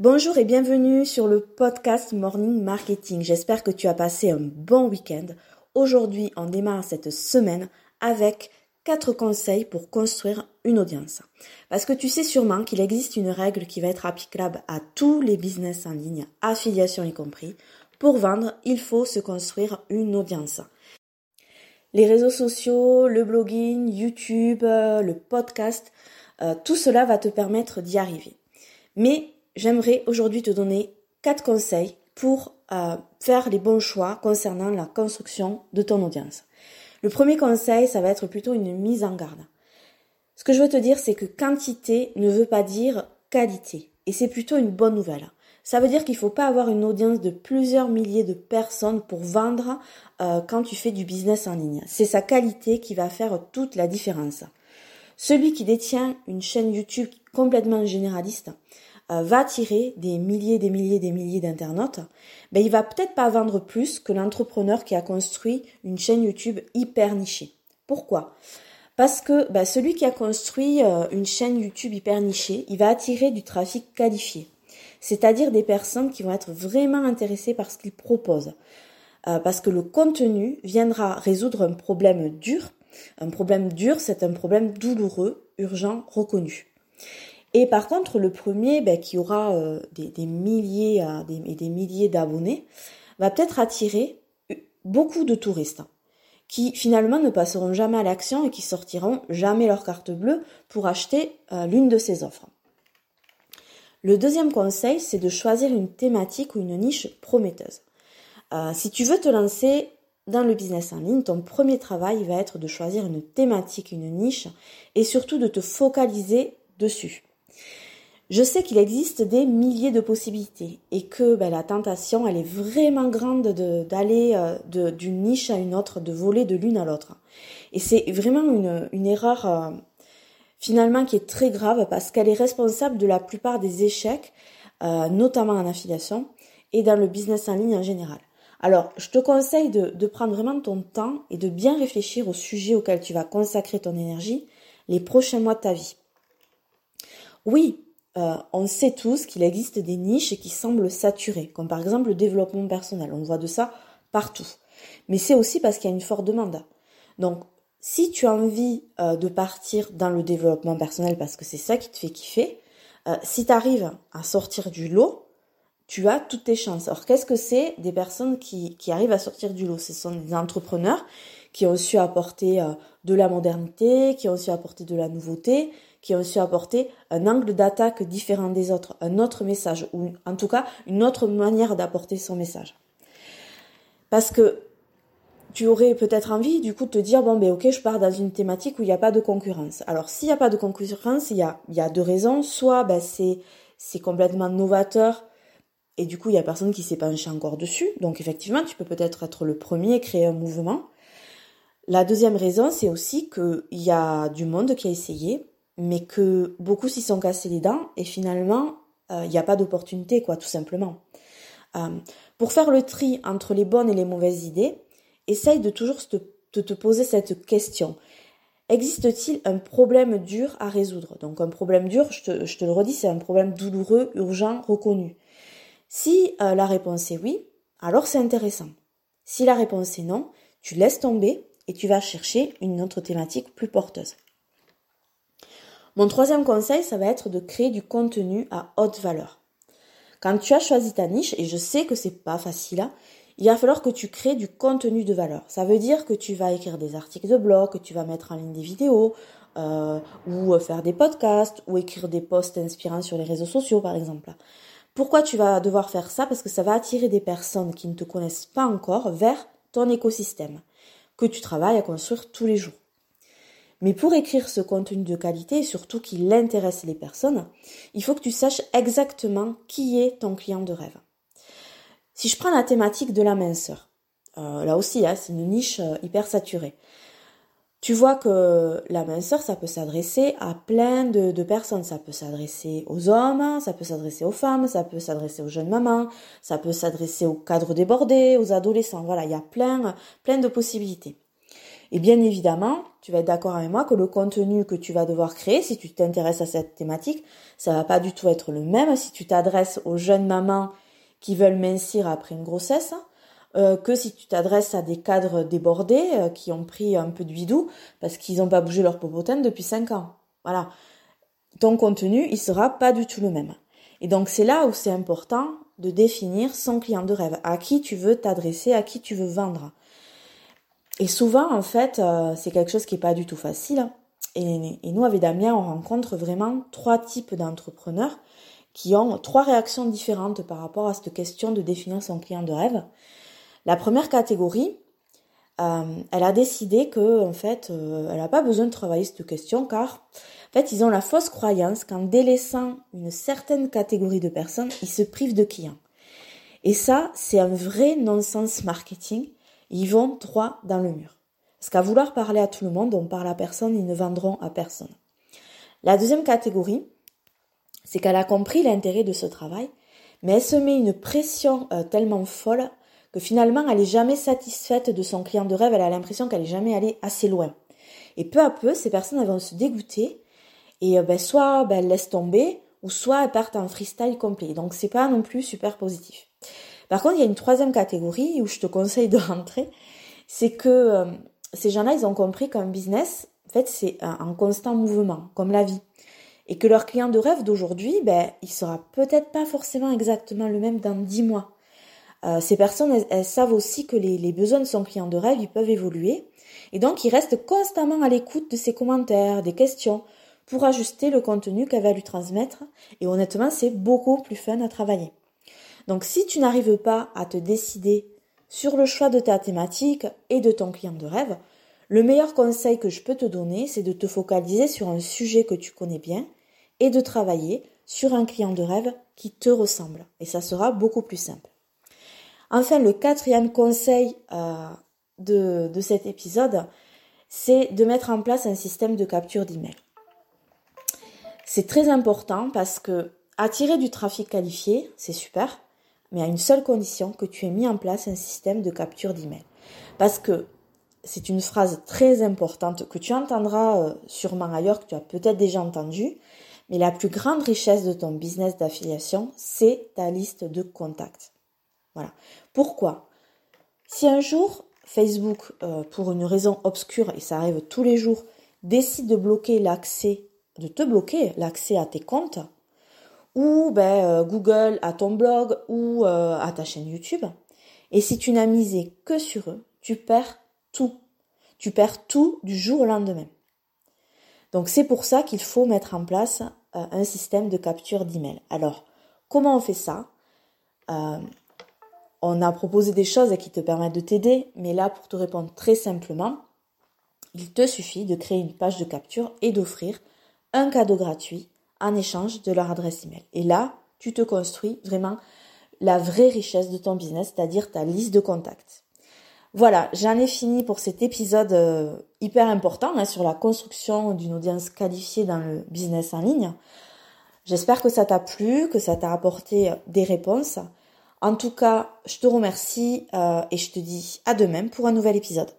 Bonjour et bienvenue sur le podcast Morning Marketing. J'espère que tu as passé un bon week-end. Aujourd'hui, on démarre cette semaine avec quatre conseils pour construire une audience. Parce que tu sais sûrement qu'il existe une règle qui va être applicable à tous les business en ligne, affiliation y compris. Pour vendre, il faut se construire une audience. Les réseaux sociaux, le blogging, YouTube, euh, le podcast, euh, tout cela va te permettre d'y arriver. Mais j'aimerais aujourd'hui te donner quatre conseils pour euh, faire les bons choix concernant la construction de ton audience. Le premier conseil, ça va être plutôt une mise en garde. Ce que je veux te dire, c'est que quantité ne veut pas dire qualité. Et c'est plutôt une bonne nouvelle. Ça veut dire qu'il ne faut pas avoir une audience de plusieurs milliers de personnes pour vendre euh, quand tu fais du business en ligne. C'est sa qualité qui va faire toute la différence. Celui qui détient une chaîne YouTube complètement généraliste, va attirer des milliers, des milliers, des milliers d'internautes, ben il va peut-être pas vendre plus que l'entrepreneur qui a construit une chaîne YouTube hyper nichée. Pourquoi? Parce que ben, celui qui a construit euh, une chaîne YouTube hyper nichée, il va attirer du trafic qualifié, c'est-à-dire des personnes qui vont être vraiment intéressées par ce qu'il propose. Euh, parce que le contenu viendra résoudre un problème dur. Un problème dur, c'est un problème douloureux, urgent, reconnu. Et par contre, le premier, ben, qui aura euh, des, milliers et des, milliers d'abonnés, va peut-être attirer beaucoup de touristes qui finalement ne passeront jamais à l'action et qui sortiront jamais leur carte bleue pour acheter euh, l'une de ces offres. Le deuxième conseil, c'est de choisir une thématique ou une niche prometteuse. Euh, si tu veux te lancer dans le business en ligne, ton premier travail va être de choisir une thématique, une niche et surtout de te focaliser dessus. Je sais qu'il existe des milliers de possibilités et que ben, la tentation, elle est vraiment grande d'aller euh, d'une niche à une autre, de voler de l'une à l'autre. Et c'est vraiment une, erreur euh, finalement qui est très grave parce qu'elle est responsable de la plupart des échecs, euh, notamment en affiliation et dans le business en ligne en général. Alors, je te conseille de, de prendre vraiment ton temps et de bien réfléchir au sujet auquel tu vas consacrer ton énergie les prochains mois de ta vie. Oui, euh, on sait tous qu'il existe des niches qui semblent saturées, comme par exemple le développement personnel. On voit de ça partout. Mais c'est aussi parce qu'il y a une forte demande. Donc, si tu as envie euh, de partir dans le développement personnel parce que c'est ça qui te fait kiffer, euh, si tu arrives à sortir du lot, tu as toutes tes chances. Alors, qu'est-ce que c'est des personnes qui, qui arrivent à sortir du lot? Ce sont des entrepreneurs qui ont su apporter de la modernité, qui ont su apporter de la nouveauté, qui ont su apporter un angle d'attaque différent des autres, un autre message, ou en tout cas une autre manière d'apporter son message. Parce que tu aurais peut-être envie du coup de te dire bon ben ok je pars dans une thématique où il n'y a pas de concurrence. Alors s'il n'y a pas de concurrence, il y a, deux raisons. Soit ben, c'est, c'est complètement novateur et du coup il y a personne qui s'est penché encore dessus. Donc effectivement tu peux peut-être être le premier créer un mouvement. La deuxième raison c'est aussi qu'il y a du monde qui a essayé mais que beaucoup s'y sont cassés les dents et finalement, il euh, n'y a pas d'opportunité, quoi, tout simplement. Euh, pour faire le tri entre les bonnes et les mauvaises idées, essaye de toujours te, poser cette question. Existe-t-il un problème dur à résoudre? Donc un problème dur, je te, je te le redis, c'est un problème douloureux, urgent, reconnu. Si euh, la réponse est oui, alors c'est intéressant. Si la réponse est non, tu laisses tomber et tu vas chercher une autre thématique plus porteuse. Mon troisième conseil, ça va être de créer du contenu à haute valeur. Quand tu as choisi ta niche, et je sais que c'est pas facile, hein, il va falloir que tu crées du contenu de valeur. Ça veut dire que tu vas écrire des articles de blog, que tu vas mettre en ligne des vidéos, euh, ou faire des podcasts, ou écrire des posts inspirants sur les réseaux sociaux, par exemple. Pourquoi tu vas devoir faire ça? Parce que ça va attirer des personnes qui ne te connaissent pas encore vers ton écosystème, que tu travailles à construire tous les jours. Mais pour écrire ce contenu de qualité et surtout qu'il intéresse les personnes, il faut que tu saches exactement qui est ton client de rêve. Si je prends la thématique de la minceur, euh, là aussi, hein, c'est une niche euh, hyper saturée. Tu vois que la minceur, ça peut s'adresser à plein de, personnes. Ça peut s'adresser aux hommes, ça peut s'adresser aux femmes, ça peut s'adresser aux jeunes mamans, ça peut s'adresser aux cadres débordés, aux adolescents. Voilà, il y a plein de possibilités. Et bien évidemment, tu vas être d'accord avec moi que le contenu que tu vas devoir créer, si tu t'intéresses à cette thématique, ça va pas du tout être le même si tu t'adresses aux jeunes mamans qui veulent mincir après une grossesse, euh, que si tu t'adresses à des cadres débordés euh, qui ont pris un peu de bidou parce qu'ils n'ont pas bougé leur popotène depuis 5 ans. Voilà. Ton contenu, il sera pas du tout le même. Et donc c'est là où c'est important de définir son client de rêve, à qui tu veux t'adresser, à qui tu veux vendre. Et souvent, en fait, euh, c'est quelque chose qui est pas du tout facile. Et, et, nous, avec Damien, on rencontre vraiment trois types d'entrepreneurs qui ont trois réactions différentes par rapport à cette question de définir son client de rêve. La première catégorie, euh, elle a décidé que, en fait, euh, elle n'a pas besoin de travailler cette question car, en fait, ils ont la fausse croyance qu'en délaissant une certaine catégorie de personnes, ils se privent de clients. Et ça, c'est un vrai non-sens marketing ils vont droit dans le mur. Parce qu'à vouloir parler à tout le monde, on parle à personne, ils ne vendront à personne. La deuxième catégorie, c'est qu'elle a compris l'intérêt de ce travail, mais elle se met une pression euh, tellement folle que finalement elle n'est jamais satisfaite de son client de rêve, elle a l'impression qu'elle n'est jamais allée assez loin. Et peu à peu, ces personnes vont se dégoûter et euh, ben, soit ben, elles laissent tomber, ou soit elles partent en freestyle complet. Donc c'est pas non plus super positif. Par contre, il y a une troisième catégorie où je te conseille de rentrer, c'est que euh, ces gens-là, ils ont compris qu'un business, en fait, c'est un, constant mouvement, comme la vie. Et que leur client de rêve d'aujourd'hui, ben, il sera peut-être pas forcément exactement le même dans dix mois. Euh, ces personnes, elles, savent aussi que les, besoins de son client de rêve, ils peuvent évoluer. Et donc, ils restent constamment à l'écoute de ses commentaires, des questions, pour ajuster le contenu qu'elle va lui transmettre. Et honnêtement, c'est beaucoup plus fun à travailler. Donc si tu n'arrives pas à te décider sur le choix de ta thématique et de ton client de rêve, le meilleur conseil que je peux te donner, c'est de te focaliser sur un sujet que tu connais bien et de travailler sur un client de rêve qui te ressemble. Et ça sera beaucoup plus simple. Enfin, le quatrième conseil euh, de, de cet épisode, c'est de mettre en place un système de capture d'email. C'est très important parce que attirer du trafic qualifié, c'est super, mais à une seule condition que tu aies mis en place un système de capture d'email. Parce que c'est une phrase très importante que tu entendras euh, sûrement ailleurs, que tu as peut-être déjà entendu, mais la plus grande richesse de ton business d'affiliation, c'est ta liste de contacts. Voilà. Pourquoi? Si un jour Facebook, euh, pour une raison obscure, et ça arrive tous les jours, décide de bloquer l'accès, de te bloquer l'accès à tes comptes, ou ben, euh, Google à ton blog ou euh, à ta chaîne YouTube. Et si tu n'as misé que sur eux, tu perds tout. Tu perds tout du jour au lendemain. Donc c'est pour ça qu'il faut mettre en place euh, un système de capture d'email. Alors, comment on fait ça? On a proposé des choses qui te permettent de t'aider, mais là, pour te répondre très simplement, il te suffit de créer une page de capture et d'offrir un cadeau gratuit en échange de leur adresse email. Et là, tu te construis vraiment la vraie richesse de ton business, c'est-à-dire ta liste de contacts. Voilà, j'en ai fini pour cet épisode euh, hyper important hein, sur la construction d'une audience qualifiée dans le business en ligne. J'espère que ça t'a plu, que ça t'a apporté des réponses. En tout cas, je te remercie euh, et je te dis à demain pour un nouvel épisode.